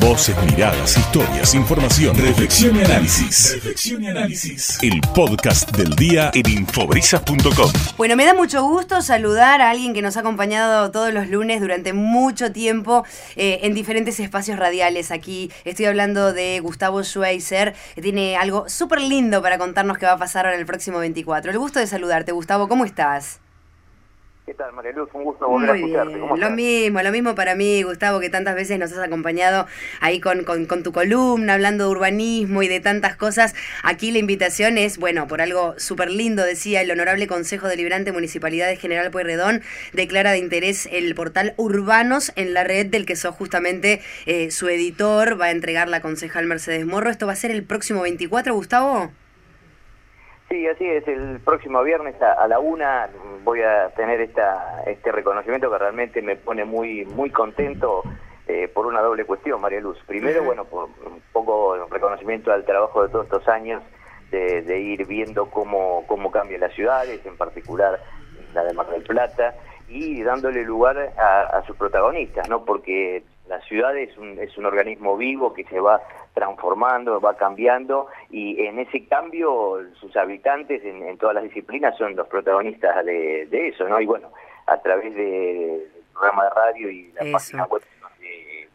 Voces, miradas, historias, información, reflexión y análisis. Reflexión y análisis. El podcast del día en infobrisas.com. Bueno, me da mucho gusto saludar a alguien que nos ha acompañado todos los lunes durante mucho tiempo eh, en diferentes espacios radiales. Aquí estoy hablando de Gustavo Schweizer, que tiene algo súper lindo para contarnos qué va a pasar en el próximo 24. El gusto de saludarte, Gustavo, ¿cómo estás? ¿Qué tal, María Luz? Un gusto volver a escucharte. ¿Cómo lo mismo, lo mismo para mí, Gustavo, que tantas veces nos has acompañado ahí con, con, tu columna, hablando de urbanismo y de tantas cosas. Aquí la invitación es, bueno, por algo súper lindo, decía el Honorable Consejo Deliberante Municipalidad de General Pueyrredón, declara de interés el portal Urbanos en la red del que sos justamente eh, su editor, va a entregar la concejal Mercedes Morro. ¿Esto va a ser el próximo 24, Gustavo? Sí, así es. El próximo viernes a, la una voy a tener esta, este reconocimiento que realmente me pone muy muy contento eh, por una doble cuestión, María Luz. Primero, bueno, por un poco reconocimiento al trabajo de todos estos años de, ir viendo cómo, cómo cambian las ciudades, en particular la de Mar del Plata, y dándole lugar a, a sus protagonistas, ¿no? Porque la ciudad es un, es un organismo vivo que se va transformando, va cambiando y en ese cambio sus habitantes en, todas las disciplinas son los protagonistas de, eso, ¿no? Y bueno, a través del programa de radio y la página web donde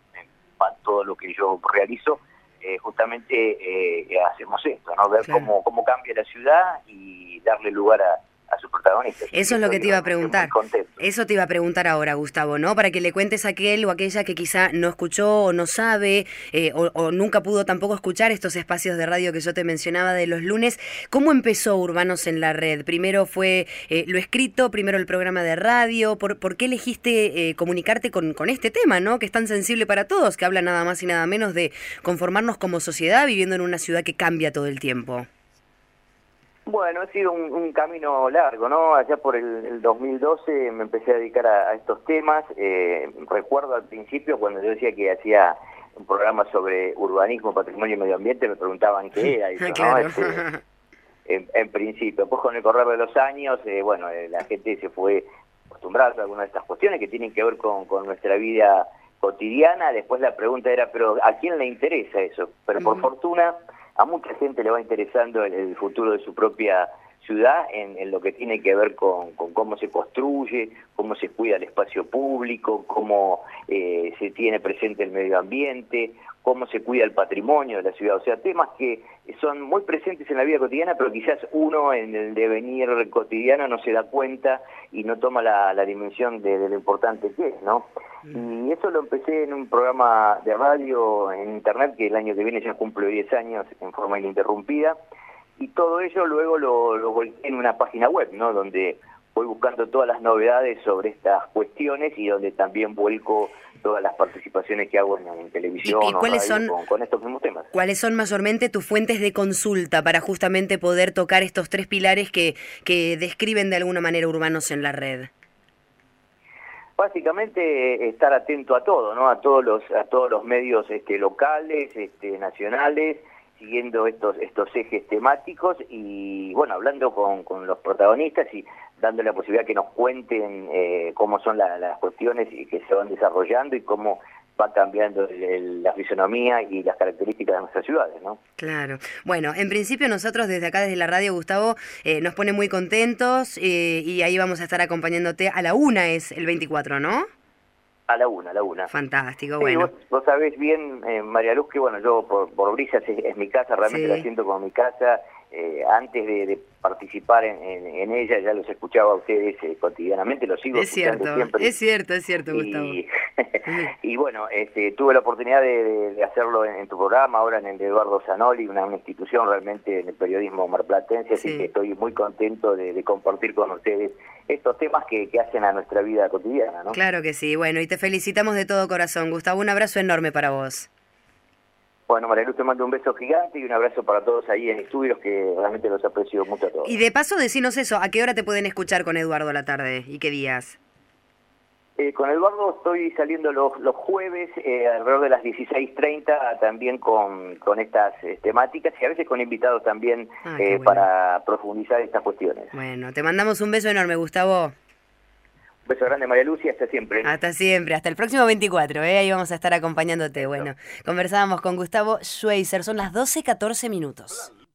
todo lo que yo realizo, eh, justamente eh, hacemos esto, ¿no? Ver cómo, cómo cambia la ciudad y darle lugar a sus protagonistas. Eso es lo que te iba a preguntar. Eso te iba a preguntar ahora, Gustavo, ¿no? Para que le cuentes a aquel o aquella que quizá no escuchó o no sabe eh, o, nunca pudo tampoco escuchar estos espacios de radio que yo te mencionaba de los lunes. ¿Cómo empezó Urbanos en la Red? Primero fue eh, lo escrito, primero el programa de radio. ¿Por, por qué elegiste eh, comunicarte con, con este tema, ¿no? Que es tan sensible para todos, que habla nada más y nada menos de conformarnos como sociedad viviendo en una ciudad que cambia todo el tiempo. Bueno, ha sido un, camino largo, ¿no? Allá por el, 2012 me empecé a dedicar a, estos temas. Eh, recuerdo al principio cuando yo decía que hacía un programa sobre urbanismo, patrimonio y medio ambiente, me preguntaban qué era eso, ¿no? Este, en, principio. Pues con el correr de los años, eh, bueno, eh, la gente se fue acostumbrando a algunas de estas cuestiones que tienen que ver con, nuestra vida cotidiana. Después la pregunta era, pero ¿a quién le interesa eso? Pero por fortuna a mucha gente le va interesando el, futuro de su propia ciudad en, lo que tiene que ver con, cómo se construye, cómo se cuida el espacio público, cómo eh, se tiene presente el medio ambiente, cómo se cuida el patrimonio de la ciudad. O sea, temas que son muy presentes en la vida cotidiana, pero quizás uno en el devenir cotidiano no se da cuenta y no toma la, dimensión de, lo importante que es, ¿no? Mm. Y eso lo empecé en un programa de radio en internet que el año que viene ya cumple 10 años en forma ininterrumpida y todo ello luego lo, lo volqué en una página web, ¿no? Donde voy buscando todas las novedades sobre estas cuestiones y donde también vuelco todas las participaciones que hago en, televisión ¿Y, cuáles son, con, estos mismos temas. ¿Cuáles son mayormente tus fuentes de consulta para justamente poder tocar estos tres pilares que, que describen de alguna manera urbanos en la red? Básicamente eh, estar atento a todo, ¿no? A todos los a todos los medios este, locales, este, nacionales, siguiendo estos estos ejes temáticos y bueno hablando con, con los protagonistas y dando la posibilidad que nos cuenten eh, cómo son las cuestiones y que se van desarrollando y cómo va cambiando la fisonomía y las características de nuestras ciudades, ¿no? Claro. Bueno, en principio nosotros desde acá, desde la radio, Gustavo, eh, nos pone muy contentos eh, y ahí vamos a estar acompañándote. A la una es el 24, ¿no? A la una, a la una. Fantástico, bueno. Vos, sabés bien, María Luz, que bueno, yo por, por Brisas es, mi casa, realmente la siento como mi casa. Antes de participar en, ella, ya los escuchaba a ustedes eh, cotidianamente, los sigo es escuchando cierto, siempre. Es cierto, es cierto, Gustavo. Y, bueno, este, tuve la oportunidad de, hacerlo en, tu programa, ahora en el de Eduardo Zanoli, una, institución realmente en el periodismo marplatense, así que estoy muy contento de, compartir con ustedes estos temas que, que, hacen a nuestra vida cotidiana. ¿no? Claro que sí, bueno, y te felicitamos de todo corazón, Gustavo, un abrazo enorme para vos. Bueno, María Luz, te mando un beso gigante y un abrazo para todos ahí en estudios, que realmente los aprecio mucho a todos. Y de paso, decinos eso, ¿a qué hora te pueden escuchar con Eduardo a la tarde y qué días? Eh, con Eduardo estoy saliendo los, los jueves eh, alrededor de las 16.30 también con, con estas eh, temáticas y a veces con invitados también ah, para profundizar estas cuestiones. Bueno, te mandamos un beso enorme, Gustavo. Beso grande, María Lucia, hasta siempre. Hasta siempre, hasta el próximo 24, ¿eh? ahí vamos a estar acompañándote. Bueno, conversábamos con Gustavo Schweizer, son las 12.14 minutos.